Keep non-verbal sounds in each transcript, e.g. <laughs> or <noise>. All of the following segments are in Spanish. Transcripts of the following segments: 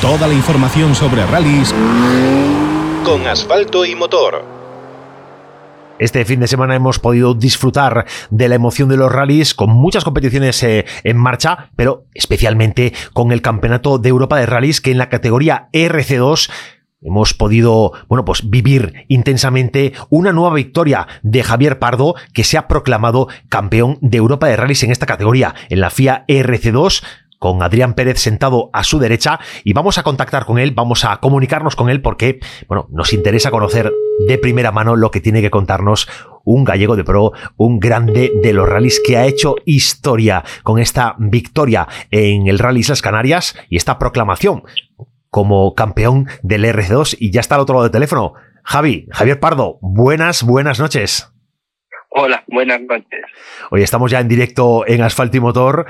Toda la información sobre rallies con asfalto y motor. Este fin de semana hemos podido disfrutar de la emoción de los rallies con muchas competiciones eh, en marcha, pero especialmente con el Campeonato de Europa de Rallies que en la categoría RC2 Hemos podido, bueno, pues vivir intensamente una nueva victoria de Javier Pardo, que se ha proclamado campeón de Europa de Rallys en esta categoría, en la FIA RC2, con Adrián Pérez sentado a su derecha y vamos a contactar con él, vamos a comunicarnos con él porque, bueno, nos interesa conocer de primera mano lo que tiene que contarnos un gallego de pro, un grande de los rallies que ha hecho historia con esta victoria en el Rally Islas Canarias y esta proclamación como campeón del RC2 y ya está al otro lado del teléfono. Javi, Javier Pardo, buenas, buenas noches. Hola, buenas noches. Hoy estamos ya en directo en Asfalto y Motor.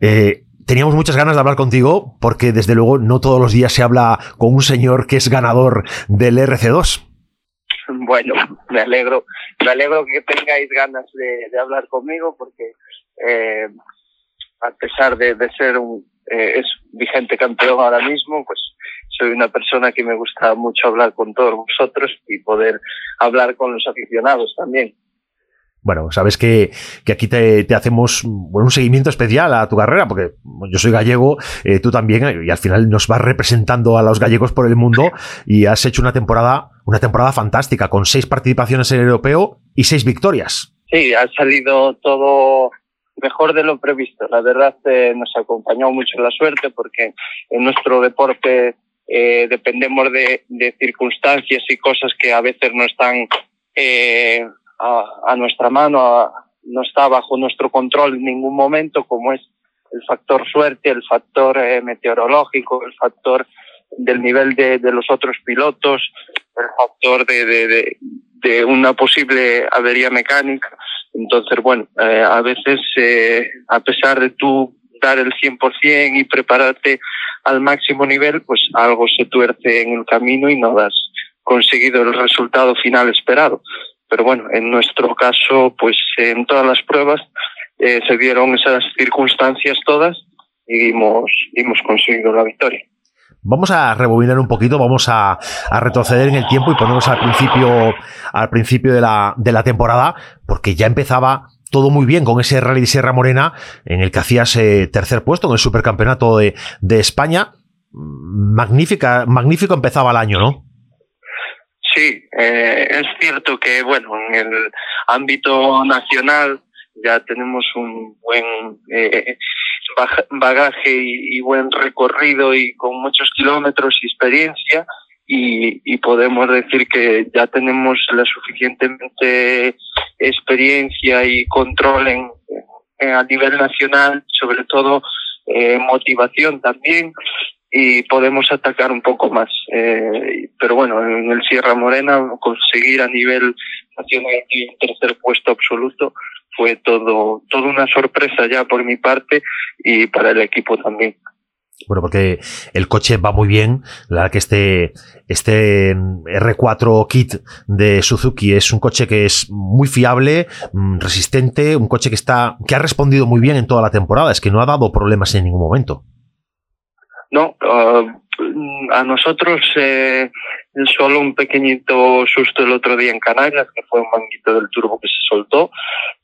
Eh, teníamos muchas ganas de hablar contigo porque desde luego no todos los días se habla con un señor que es ganador del RC2. Bueno, me alegro, me alegro que tengáis ganas de, hablar conmigo porque eh, a pesar de, ser un eh, es vigente campeón ahora mismo, pues soy una persona que me gusta mucho hablar con todos vosotros y poder hablar con los aficionados también. Bueno, sabes que, aquí te, hacemos un seguimiento especial a tu carrera, porque yo soy gallego, eh, tú también, y al final nos vas representando a los gallegos por el mundo y has hecho una temporada, una temporada fantástica, con seis participaciones en el europeo y seis victorias. Sí, ha salido todo mejor de lo previsto. La verdad eh, nos acompañó mucho la suerte porque en nuestro deporte eh, dependemos de, de, circunstancias y cosas que a veces no están eh, a, nuestra mano, no está bajo nuestro control en ningún momento, como es el factor suerte, el factor eh, meteorológico, el factor del nivel de, de, los otros pilotos, el factor de, de, una posible avería mecánica. Entonces, bueno, eh, a veces, eh, a pesar de tú dar el 100% y prepararte al máximo nivel, pues algo se tuerce en el camino y no has conseguido el resultado final esperado pero bueno, en nuestro caso, pues en todas las pruebas eh, se dieron esas circunstancias todas y hemos, hemos conseguido la victoria. Vamos a rebobinar un poquito, vamos a, retroceder en el tiempo y ponernos al principio, al principio de la, de la temporada, porque ya empezaba todo muy bien con ese Rally de Sierra Morena en el que hacías eh, tercer puesto en el Supercampeonato de, de España. Magnífica, magnífico empezaba el año, ¿no? Sí, eh, es cierto que, bueno, en el ámbito nacional ya tenemos un buen eh, bagaje y, buen recorrido y con muchos kilómetros y experiencia y, podemos decir que ya tenemos la suficientemente experiencia y control en, a nivel nacional, sobre todo eh, motivación también y podemos atacar un poco más. Eh, pero bueno, en el Sierra Morena conseguir a nivel nacional el tercer puesto absoluto fue todo, todo una sorpresa ya por mi parte y para el equipo también. Bueno, porque el coche va muy bien. La verdad que este, este R4 Kit de Suzuki es un coche que es muy fiable, mm, resistente, un coche que está, que ha respondido muy bien en toda la temporada. Es que no ha dado problemas en ningún momento. No, ah, a nosotros eh, solo un pequeñito susto el otro día en Canarias, que fue un manguito del turbo que se soltó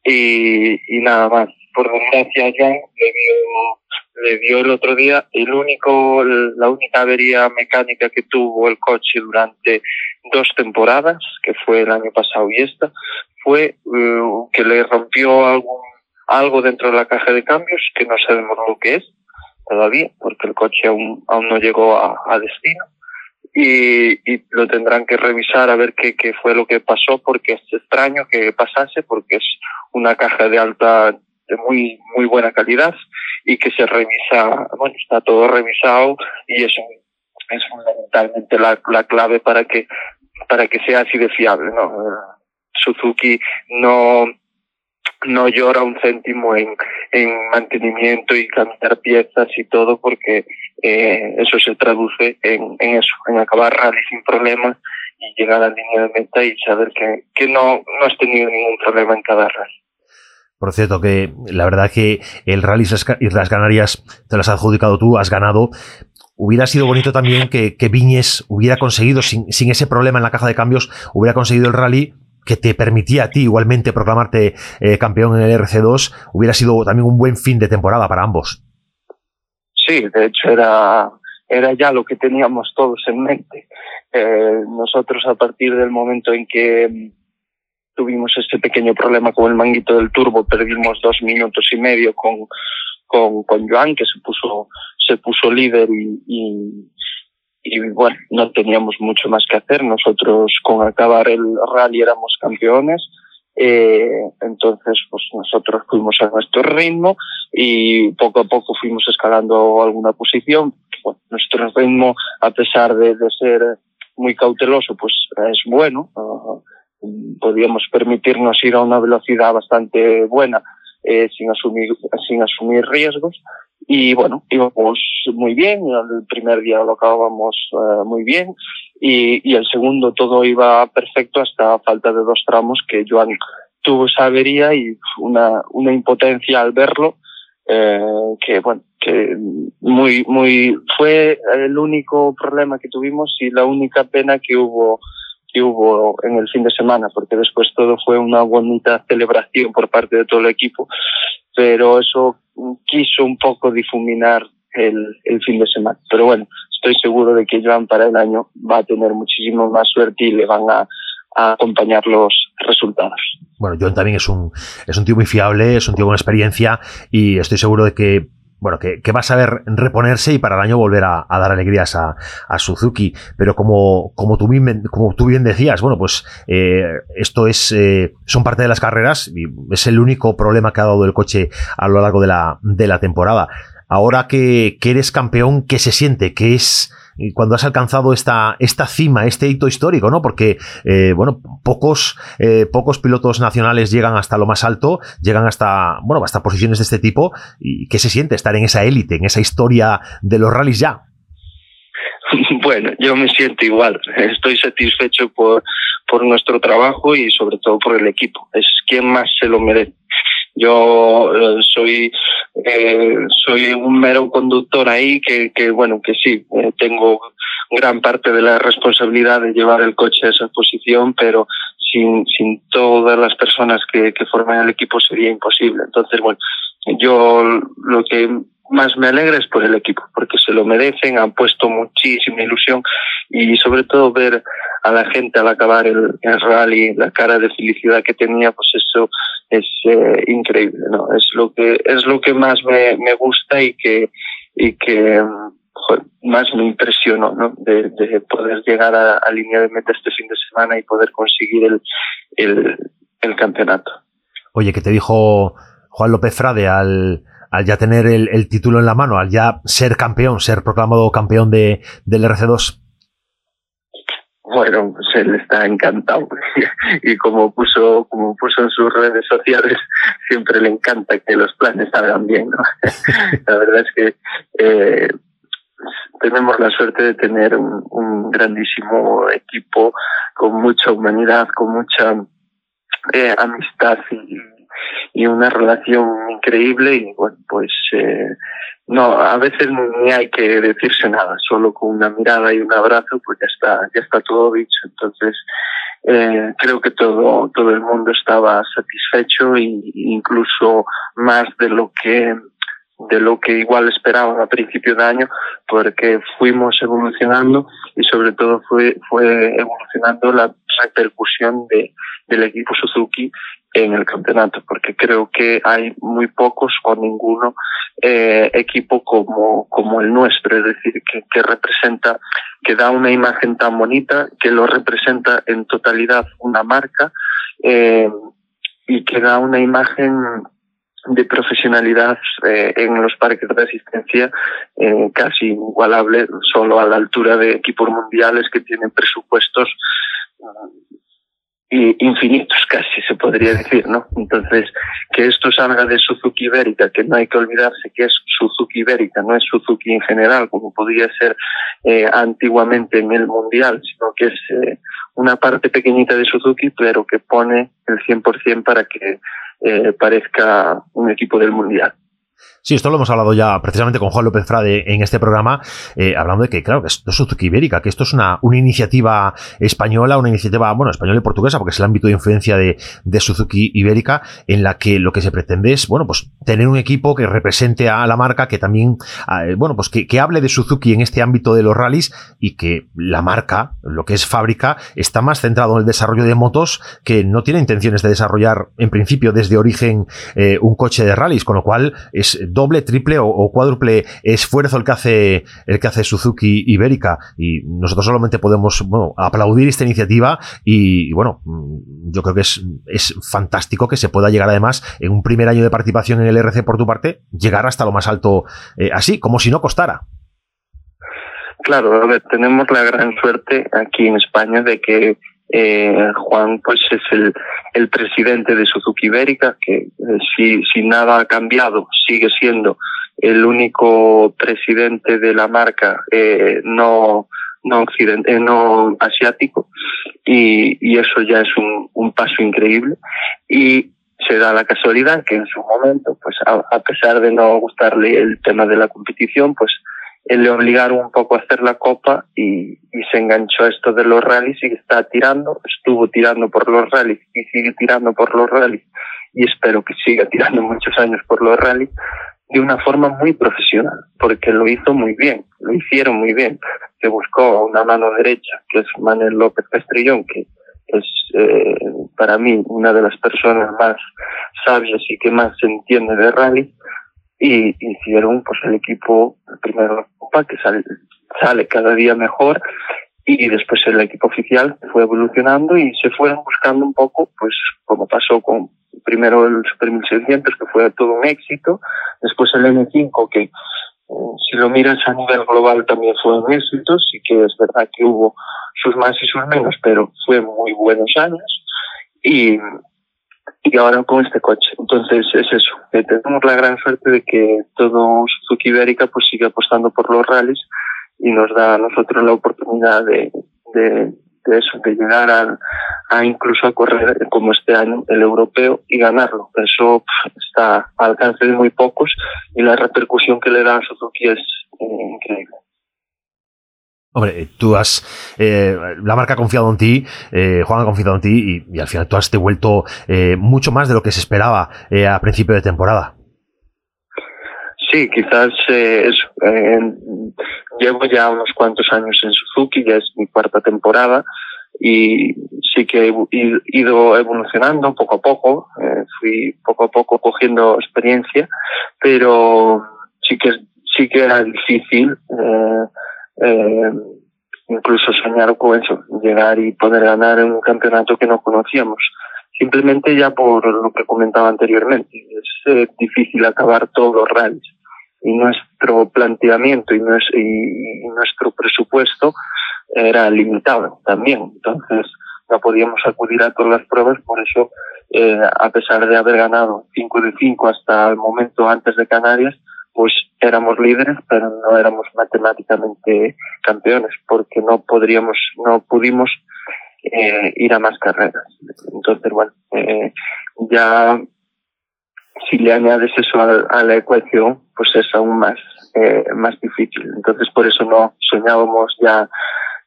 y, y nada más. Por desgracia ya le dio, le dio el otro día el único, la única avería mecánica que tuvo el coche durante dos temporadas, que fue el año pasado y esta, fue uh, que le rompió algún, algo dentro de la caja de cambios, que no sabemos lo que es todavía, porque el coche aún, aún no llegó a, destino. Y, y, lo tendrán que revisar a ver qué, qué fue lo que pasó, porque es extraño que pasase, porque es una caja de alta, de muy, muy buena calidad y que se revisa, bueno, está todo revisado y eso es fundamentalmente la, la clave para que, para que sea así de fiable, ¿no? Suzuki no, no llora un céntimo en, en mantenimiento y cambiar piezas y todo porque eh, eso se traduce en, en eso, en acabar rally sin problemas y llegar a la línea de meta y saber que, que no, no has tenido ningún problema en cada rally. Por cierto, que la verdad que el Rally Islas Canarias te lo has adjudicado tú, has ganado hubiera sido bonito también que, Viñes hubiera conseguido, sin, ese problema en la caja de cambios, hubiera conseguido el rally que te permitía a ti igualmente proclamarte eh, campeón en el RC2, hubiera sido también un buen fin de temporada para ambos. Sí, de hecho era, era ya lo que teníamos todos en mente. Eh, nosotros a partir del momento en que mm, tuvimos este pequeño problema con el manguito del turbo, perdimos dos minutos y medio con, con, con Joan, que se puso, se puso líder y, y, bueno, no teníamos mucho más que hacer. Nosotros con acabar el rally éramos campeones. Eh, entonces, pues nosotros fuimos a nuestro ritmo y poco a poco fuimos escalando alguna posición. Bueno, nuestro ritmo, a pesar de, ser muy cauteloso, pues es bueno. Uh, podíamos permitirnos ir a una velocidad bastante buena eh, sin asumir sin asumir riesgos y bueno íbamos muy bien el primer día lo acabamos uh, muy bien y, y el segundo todo iba perfecto hasta falta de dos tramos que Joan tuvo esa avería y una, una impotencia al verlo eh, que bueno que muy muy fue el único problema que tuvimos y la única pena que hubo que hubo en el fin de semana porque después todo fue una bonita celebración por parte de todo el equipo pero eso quiso un poco difuminar el, el fin de semana pero bueno estoy seguro de que Joan para el año va a tener muchísimo más suerte y le van a a acompañar los resultados. Bueno, John también es un, es un tío muy fiable, es un tío con experiencia y estoy seguro de que bueno, que, que, va a saber reponerse y para el año volver a, dar alegrías a, a, Suzuki. Pero como, como, tú, bien, como tú bien decías, bueno, pues eh, esto es, eh, son parte de las carreras y es el único problema que ha dado el coche a lo largo de la, de la temporada. Ahora que, que eres campeón, ¿qué se siente? ¿Qué es cuando has alcanzado esta, esta cima, este hito histórico, ¿no? Porque, eh, bueno, pocos, eh, pocos pilotos nacionales llegan hasta lo más alto, llegan hasta, bueno, hasta posiciones de este tipo. ¿Y qué se siente estar en esa élite, en esa historia de los rallies ya? <laughs> Bueno, yo me siento igual. Estoy satisfecho por, por nuestro trabajo y sobre todo por el equipo. Es quien más se lo merece. Yo eh, soy eh, soy un mero conductor ahí que, que bueno, que sí, eh, tengo gran parte de la responsabilidad de llevar el coche a esa posición, pero sin, sin todas las personas que, que forman el equipo sería imposible. Entonces, bueno, yo lo que más me alegra es por el equipo, porque se lo merecen, han puesto muchísima ilusión y sobre todo ver a la gente al acabar el, el rally, la cara de felicidad que tenía, pues eso es eh, increíble, ¿no? Es lo que es lo que más me, me gusta y que y que más me impresionó, ¿no? De, de poder llegar a, a, línea de meta este fin de semana y poder conseguir el, el, el campeonato. Oye, ¿qué te dijo Juan López Frade al, al ya tener el, el, título en la mano, al ya ser campeón, ser proclamado campeón de, del RC2? Bueno, pues él está encantado <laughs> y como puso como puso en sus redes sociales siempre le encanta que los planes salgan bien. ¿no? <laughs> La verdad es que eh, tenemos la suerte de tener un, un, grandísimo equipo con mucha humanidad, con mucha eh, amistad y, y, una relación increíble y bueno pues eh, no, a veces ni hay que decirse nada, solo con una mirada y un abrazo, pues ya está, ya está todo dicho. Entonces, eh, creo que todo, todo el mundo estaba satisfecho e incluso más de lo que de lo que igual esperaban a principio de año, porque fuimos evolucionando y sobre todo fue, fue evolucionando la repercusión de, del equipo Suzuki en el campeonato, porque creo que hay muy pocos o ninguno eh, equipo como, como el nuestro, es decir, que, que representa, que da una imagen tan bonita, que lo representa en totalidad una marca eh, y que da una imagen de profesionalidad eh, en los parques de asistencia eh, casi igualable, solo a la altura de equipos mundiales que tienen presupuestos infinitos casi se podría decir, ¿no? Entonces, que esto salga de Suzuki Ibérica, que no hay que olvidarse que es Suzuki Ibérica, no es Suzuki en general, como podría ser eh, antiguamente en el Mundial, sino que es eh, una parte pequeñita de Suzuki, pero que pone el 100% para que eh, parezca un equipo del Mundial. Sí, esto lo hemos hablado ya precisamente con Juan López Frade en este programa, eh, hablando de que, claro, que esto es Suzuki Ibérica, que esto es una, una iniciativa española, una iniciativa, bueno, española y portuguesa, porque es el ámbito de influencia de, de Suzuki Ibérica, en la que lo que se pretende es, bueno, pues tener un equipo que represente a la marca, que también, eh, bueno, pues que, que hable de Suzuki en este ámbito de los rallies y que la marca, lo que es fábrica, está más centrado en el desarrollo de motos que no tiene intenciones de desarrollar, en principio, desde origen, eh, un coche de rallies, con lo cual es doble, triple o, cuádruple esfuerzo el que hace el que hace Suzuki Ibérica y nosotros solamente podemos aplaudir esta iniciativa y, bueno, mm, yo creo que es, es fantástico que se pueda llegar además en un primer año de participación en el RC por tu parte, llegar hasta lo más alto eh, así, como si no costara. Claro, tenemos la gran suerte aquí en España de que eh, Juan pues es el, presidente de Suzuki Ibérica, que eh, si, si nada ha cambiado sigue siendo el único presidente de la marca eh, no no no asiático y, y eso ya es un, un paso increíble. Y se da la casualidad que en su momento pues a, a pesar de no gustarle el tema de la competición pues le obligaron un poco a hacer la copa y, y, se enganchó a esto de los rallies y está tirando, estuvo tirando por los rallies y sigue tirando por los rallies y espero que siga tirando muchos años por los rallies de una forma muy profesional, porque lo hizo muy bien, lo hicieron muy bien. Se buscó una mano derecha, que es Manuel López Castrillón, que es eh, para mí una de las personas más sabias y que más se entiende de rally, y hicieron pues el equipo primero la copa que sale, sale cada día mejor y después el equipo oficial fue evolucionando y se fueron buscando un poco pues como pasó con primero el Super 1600 que fue todo un éxito después el M5 que eh, si lo miras a nivel global también fue un éxito sí que es verdad que hubo sus más y sus menos pero fue muy buenos años y y ahora con este coche. Entonces es eso, eh, tenemos la gran suerte de que todo Suzuki Ibérica pues sigue apostando por los rallies y nos da a nosotros la oportunidad de, de, de eso, de llegar a, a, incluso a correr como este año el europeo y ganarlo. Eso está al alcance de muy pocos y la repercusión que le da a Suzuki es increíble. Hombre, tú has. Eh, la marca ha confiado en ti, eh, Juan ha confiado en ti y, al final tú has devuelto eh, mucho más de lo que se esperaba eh, a principio de temporada. Sí, quizás eh, llevo ya unos cuantos años en Suzuki, ya es mi cuarta temporada y sí que he ido evolucionando poco a poco, fui poco a poco cogiendo experiencia, pero sí que, sí que era difícil. Eh, eh, incluso soñar con eso, llegar y poder ganar en un campeonato que no conocíamos. Simplemente ya por lo que comentaba anteriormente, es eh, difícil acabar todos los rallies y nuestro planteamiento y, nues y, y nuestro presupuesto era limitado también. Entonces no podíamos acudir a todas las pruebas, por eso, eh, a pesar de haber ganado 5 de 5 hasta el momento antes de Canarias, pues éramos líderes, pero no éramos matemáticamente campeones, porque no podríamos, no pudimos eh, ir a más carreras. Entonces, bueno, eh, ya si le añades eso a, a, la ecuación, pues es aún más, eh, más difícil. Entonces, por eso no soñábamos ya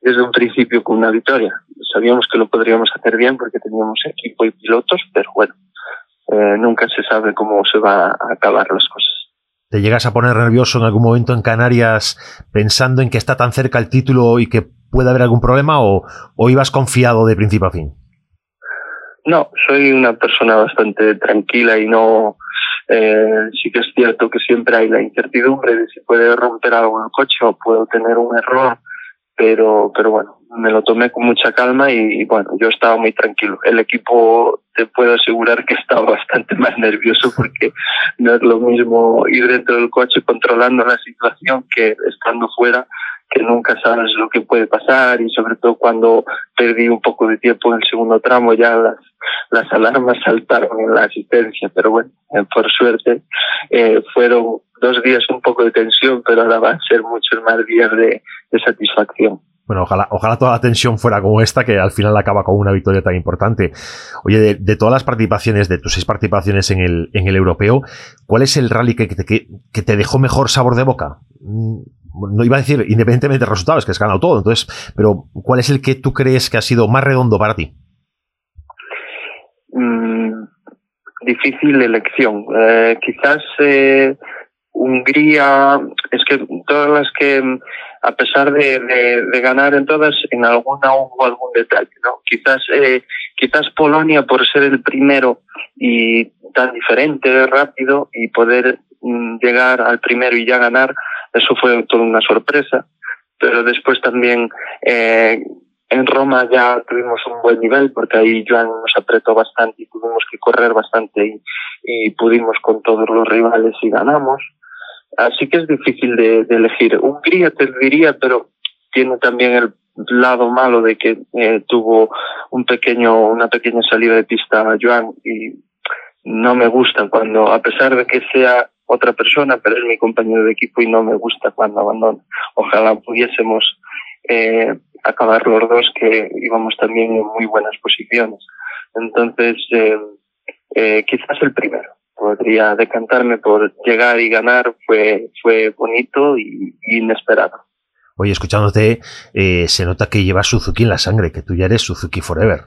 desde un principio con una victoria. Sabíamos que lo podríamos hacer bien porque teníamos equipo y pilotos, pero bueno, eh, nunca se sabe cómo se va a acabar las cosas. ¿Te llegas a poner nervioso en algún momento en Canarias pensando en que está tan cerca el título y que puede haber algún problema o, o ibas confiado de principio a fin? No, soy una persona bastante tranquila y no. Eh, sí que es cierto que siempre hay la incertidumbre de si puede romper algo el coche o puedo tener un error, pero, pero bueno, me lo tomé con mucha calma y, bueno, yo estaba muy tranquilo. El equipo te puedo asegurar que estaba <laughs> bastante más nervioso porque no es lo mismo ir dentro del coche controlando la situación que estando fuera que nunca sabes lo que puede pasar y sobre todo cuando perdí un poco de tiempo en el segundo tramo ya las, las alarmas saltaron en la asistencia, pero bueno, eh, por suerte eh, fueron dos días un poco de tensión, pero ahora van a ser muchos más días de, de satisfacción. Bueno, ojalá, ojalá toda la tensión fuera como esta, que al final acaba con una victoria tan importante. Oye, de, todas las participaciones, de tus seis participaciones en el, en el europeo, ¿cuál es el rally que, te, que, te dejó mejor sabor de boca? Mm, no iba a decir independientemente de resultados, que has ganado todo, entonces, pero ¿cuál es el que tú crees que ha sido más redondo para ti? Mm, difícil elección. Eh, quizás eh, Hungría, es que todas las que a pesar de, de, ganar en todas, en alguna hubo algún detalle, ¿no? Quizás, eh, quizás Polonia por ser el primero y tan diferente, rápido y poder mm, llegar al primero y ya ganar, eso fue toda una sorpresa. Pero después también eh, en Roma ya tuvimos un buen nivel porque ahí Joan nos apretó bastante y tuvimos que correr bastante y, y pudimos con todos los rivales y ganamos. Así que es difícil de, elegir. Hungría te diría, pero tiene también el lado malo de que eh, tuvo un pequeño, una pequeña salida de pista a Joan y no me gusta cuando, a pesar de que sea otra persona, pero es mi compañero de equipo y no me gusta cuando abandona. Ojalá pudiésemos eh, acabar los dos que íbamos también en muy buenas posiciones. Entonces, eh, eh, quizás el primero podría decantarme por llegar y ganar fue, fue bonito y, inesperado. Oye, escuchándote, eh, se nota que llevas Suzuki en la sangre, que tú ya eres Suzuki Forever.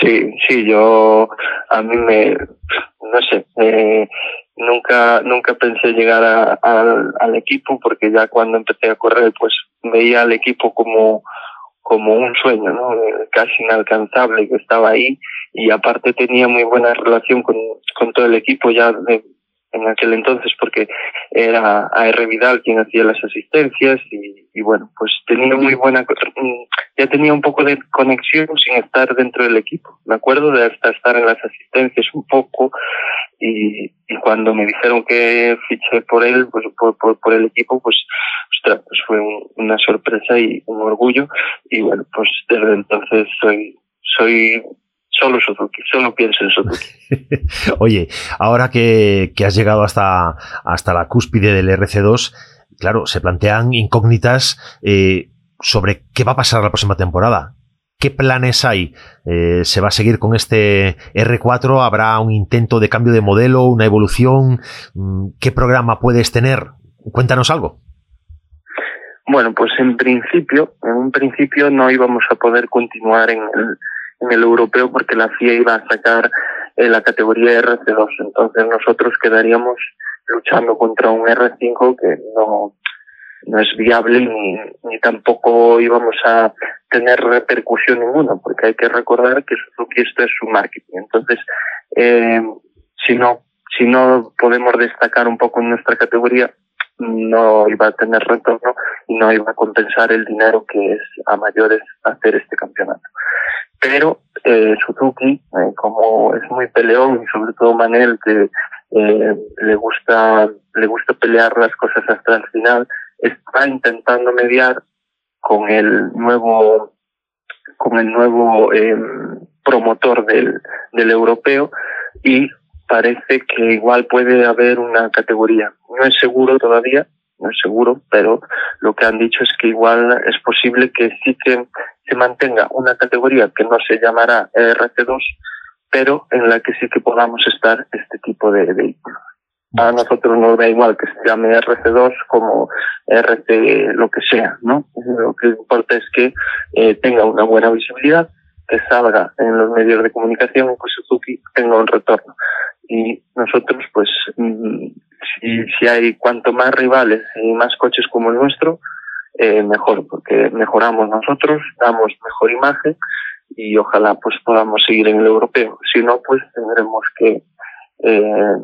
Sí, sí, yo a mí me, no sé, eh, nunca, nunca pensé llegar al equipo porque ya cuando empecé a correr, pues veía al equipo como, como un sueño, ¿no? Casi inalcanzable que estaba ahí y aparte tenía muy buena relación con, con todo el equipo ya de, en aquel entonces porque era AR Vidal quien hacía las asistencias y, y, bueno, pues tenía muy buena, ya tenía un poco de conexión sin estar dentro del equipo. Me acuerdo de hasta estar en las asistencias un poco y, cuando me dijeron que fiché por él, pues por, el equipo, pues, ostras, pues fue una sorpresa y un orgullo y bueno, pues desde entonces soy, soy solo Suzuki, solo pienso en Suzuki. <laughs> Oye, ahora que, has llegado hasta, hasta la cúspide del RC2, claro, se plantean incógnitas eh, sobre qué va a pasar la próxima temporada. ¿Qué planes hay? Eh, ¿Se va a seguir con este R4? ¿Habrá un intento de cambio de modelo, una evolución? Mm, ¿Qué programa puedes tener? Cuéntanos algo. Bueno, pues en principio, en un principio no íbamos a poder continuar en el, en el europeo porque la FIA iba a sacar eh, la categoría RC2. Entonces nosotros quedaríamos luchando contra un R5 que no, no es viable ni, tampoco íbamos a tener repercusión ninguna, porque hay que recordar que Suzuki esto es su marketing. Entonces, eh, si no, si no podemos destacar un poco en nuestra categoría, no iba a tener retorno y no iba a compensar el dinero que es a mayores hacer este campeonato pero eh, Suzuki, eh, como es muy peleón y sobre todo Manel que eh, le gusta le gusta pelear las cosas hasta el final, está intentando mediar con el nuevo con el nuevo eh, promotor del, del europeo y parece que igual puede haber una categoría. No es seguro todavía, no es seguro, pero lo que han dicho es que igual es posible que sí que se mantenga una categoría que no se llamará RC2, pero en la que sí que podamos estar este tipo de vehículos. A nosotros nos da igual que se llame RC2 como RC lo que sea, ¿no? Lo que importa es que eh, tenga una buena visibilidad, que salga en los medios de comunicación que Suzuki tenga un retorno. Y nosotros, pues, mm, si, si hay cuanto más rivales y más coches como el nuestro, eh, mejor, porque mejoramos nosotros, damos mejor imagen y ojalá pues podamos seguir en el europeo. Si no, pues tendremos que eh,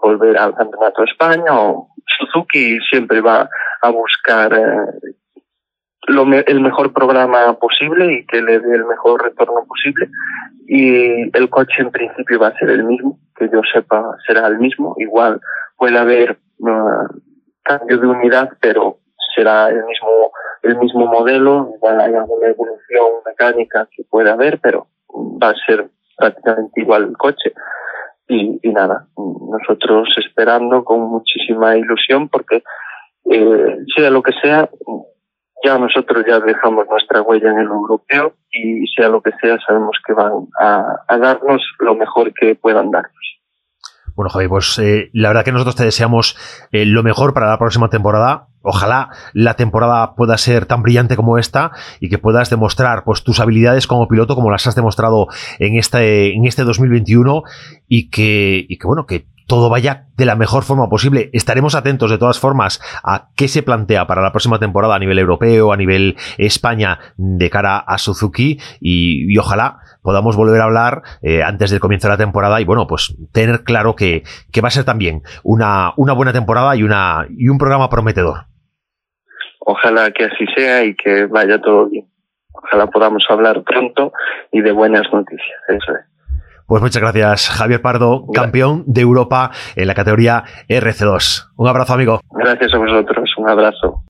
volver al Campeonato de España o Suzuki siempre va a buscar eh, lo el mejor programa posible y que le dé el mejor retorno posible. Y el coche en principio va a ser el mismo, que yo sepa será el mismo, igual puede haber uh, cambio de unidad, pero será el mismo, el mismo modelo, igual hay alguna evolución mecánica que puede haber, pero va a ser prácticamente igual el coche. Y, y nada, nosotros esperando con muchísima ilusión porque eh, sea lo que sea, ya nosotros ya dejamos nuestra huella en el europeo y sea lo que sea, sabemos que van a, darnos lo mejor que puedan darnos. Bueno, Javi, pues eh, la verdad que nosotros te deseamos eh, lo mejor para la próxima temporada. Ojalá la temporada pueda ser tan brillante como esta y que puedas demostrar pues, tus habilidades como piloto como las has demostrado en este, en este 2021 y que, y que bueno, que todo vaya de la mejor forma posible. Estaremos atentos de todas formas a qué se plantea para la próxima temporada a nivel europeo, a nivel España, de cara a Suzuki y, ojalá podamos volver a hablar eh, antes del comienzo de la temporada y bueno, pues tener claro que, que va a ser también una, una buena temporada y, una, y un programa prometedor. Ojalá que así sea y que vaya todo bien. Ojalá podamos hablar pronto y de buenas noticias. Eso es. Pues muchas gracias, Javier Pardo, campeón de Europa en la categoría RC2. Un abrazo, amigo. Gracias a vosotros, un abrazo.